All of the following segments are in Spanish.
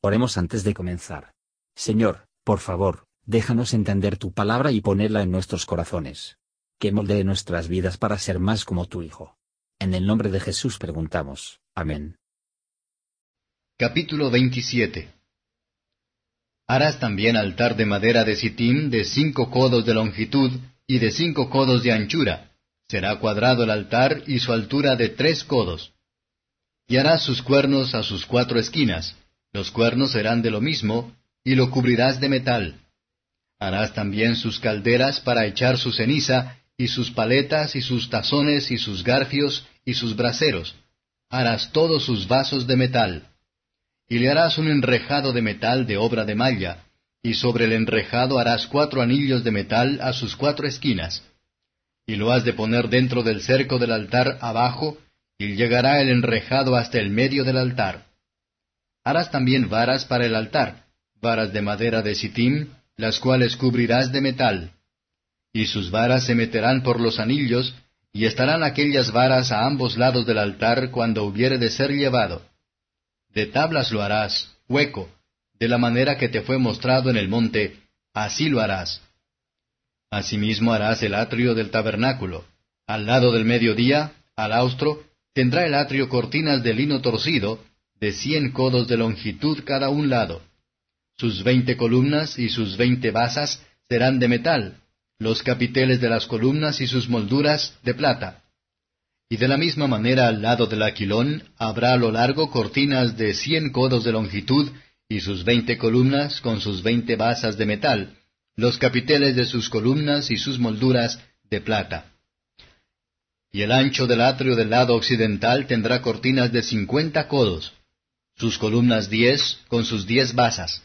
Oremos antes de comenzar. Señor, por favor, déjanos entender tu palabra y ponerla en nuestros corazones. Que moldee nuestras vidas para ser más como tu Hijo. En el nombre de Jesús preguntamos. Amén. Capítulo 27 Harás también altar de madera de sitín de cinco codos de longitud y de cinco codos de anchura. Será cuadrado el altar y su altura de tres codos. Y harás sus cuernos a sus cuatro esquinas, los cuernos serán de lo mismo, y lo cubrirás de metal. Harás también sus calderas para echar su ceniza, y sus paletas, y sus tazones, y sus garfios, y sus braseros. Harás todos sus vasos de metal. Y le harás un enrejado de metal de obra de malla, y sobre el enrejado harás cuatro anillos de metal a sus cuatro esquinas. Y lo has de poner dentro del cerco del altar abajo, y llegará el enrejado hasta el medio del altar. Harás también varas para el altar, varas de madera de sitim, las cuales cubrirás de metal. Y sus varas se meterán por los anillos, y estarán aquellas varas a ambos lados del altar cuando hubiere de ser llevado. De tablas lo harás, hueco, de la manera que te fue mostrado en el monte, así lo harás. Asimismo harás el atrio del tabernáculo. Al lado del mediodía, al austro, tendrá el atrio cortinas de lino torcido, de cien codos de longitud cada un lado. Sus veinte columnas y sus veinte basas serán de metal, los capiteles de las columnas y sus molduras de plata. Y de la misma manera al lado del aquilón habrá a lo largo cortinas de cien codos de longitud y sus veinte columnas con sus veinte basas de metal, los capiteles de sus columnas y sus molduras de plata. Y el ancho del atrio del lado occidental tendrá cortinas de cincuenta codos, sus columnas diez con sus diez basas.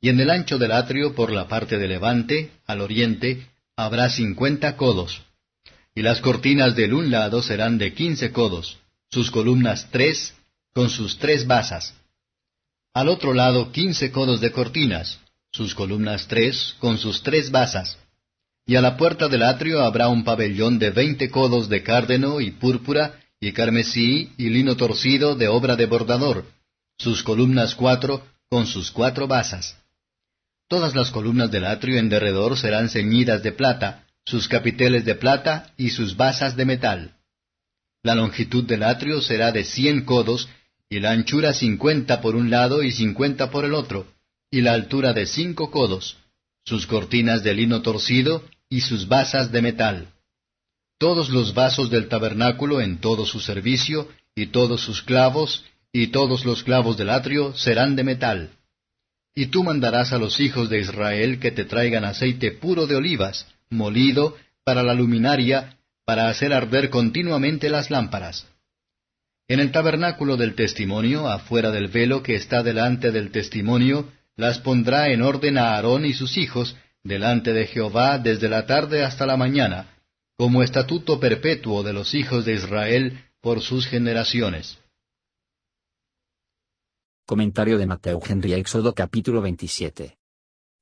Y en el ancho del atrio por la parte de levante, al oriente, habrá cincuenta codos. Y las cortinas del un lado serán de quince codos, sus columnas tres con sus tres basas. Al otro lado quince codos de cortinas, sus columnas tres con sus tres basas. Y a la puerta del atrio habrá un pabellón de veinte codos de cárdeno y púrpura y carmesí y lino torcido de obra de bordador, sus columnas cuatro con sus cuatro basas. Todas las columnas del atrio en derredor serán ceñidas de plata, sus capiteles de plata y sus basas de metal. La longitud del atrio será de cien codos, y la anchura cincuenta por un lado y cincuenta por el otro, y la altura de cinco codos, sus cortinas de lino torcido y sus basas de metal. Todos los vasos del tabernáculo en todo su servicio, y todos sus clavos, y todos los clavos del atrio serán de metal. Y tú mandarás a los hijos de Israel que te traigan aceite puro de olivas, molido, para la luminaria, para hacer arder continuamente las lámparas. En el tabernáculo del testimonio, afuera del velo que está delante del testimonio, las pondrá en orden a Aarón y sus hijos, delante de Jehová desde la tarde hasta la mañana, como estatuto perpetuo de los hijos de Israel por sus generaciones. Comentario de Mateo Henry Éxodo capítulo 27.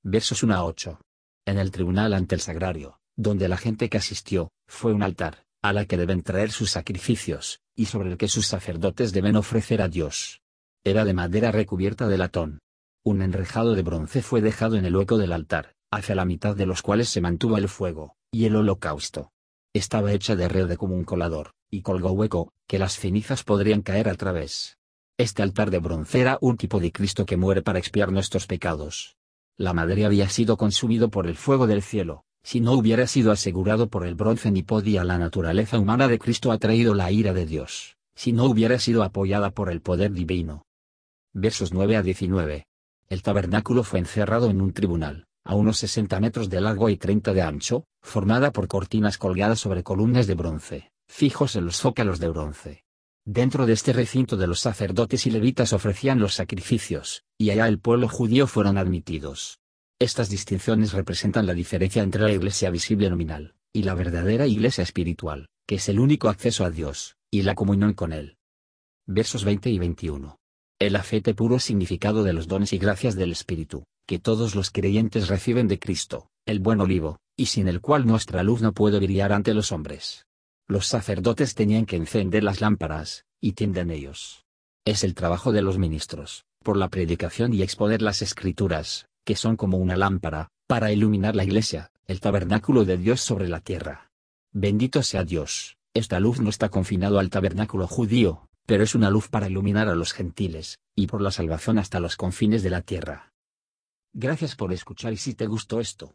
Versos 1 a 8. En el tribunal ante el sagrario, donde la gente que asistió, fue un altar, a la que deben traer sus sacrificios, y sobre el que sus sacerdotes deben ofrecer a Dios. Era de madera recubierta de latón. Un enrejado de bronce fue dejado en el hueco del altar, hacia la mitad de los cuales se mantuvo el fuego, y el holocausto. Estaba hecha de red como un colador, y colgó hueco, que las cenizas podrían caer a través. Este altar de bronce era un tipo de Cristo que muere para expiar nuestros pecados. La madera había sido consumido por el fuego del cielo, si no hubiera sido asegurado por el bronce ni podía la naturaleza humana de Cristo ha traído la ira de Dios, si no hubiera sido apoyada por el poder divino. Versos 9 a 19. El tabernáculo fue encerrado en un tribunal, a unos 60 metros de largo y 30 de ancho, formada por cortinas colgadas sobre columnas de bronce, fijos en los zócalos de bronce. Dentro de este recinto de los sacerdotes y levitas ofrecían los sacrificios, y allá el pueblo judío fueron admitidos. Estas distinciones representan la diferencia entre la iglesia visible nominal, y la verdadera iglesia espiritual, que es el único acceso a Dios, y la comunión con Él. Versos 20 y 21. El afete puro significado de los dones y gracias del Espíritu, que todos los creyentes reciben de Cristo, el buen olivo, y sin el cual nuestra luz no puede brillar ante los hombres. Los sacerdotes tenían que encender las lámparas, y tienden ellos. Es el trabajo de los ministros, por la predicación y exponer las escrituras, que son como una lámpara, para iluminar la iglesia, el tabernáculo de Dios sobre la tierra. Bendito sea Dios, esta luz no está confinado al tabernáculo judío, pero es una luz para iluminar a los gentiles, y por la salvación hasta los confines de la tierra. Gracias por escuchar y si te gustó esto,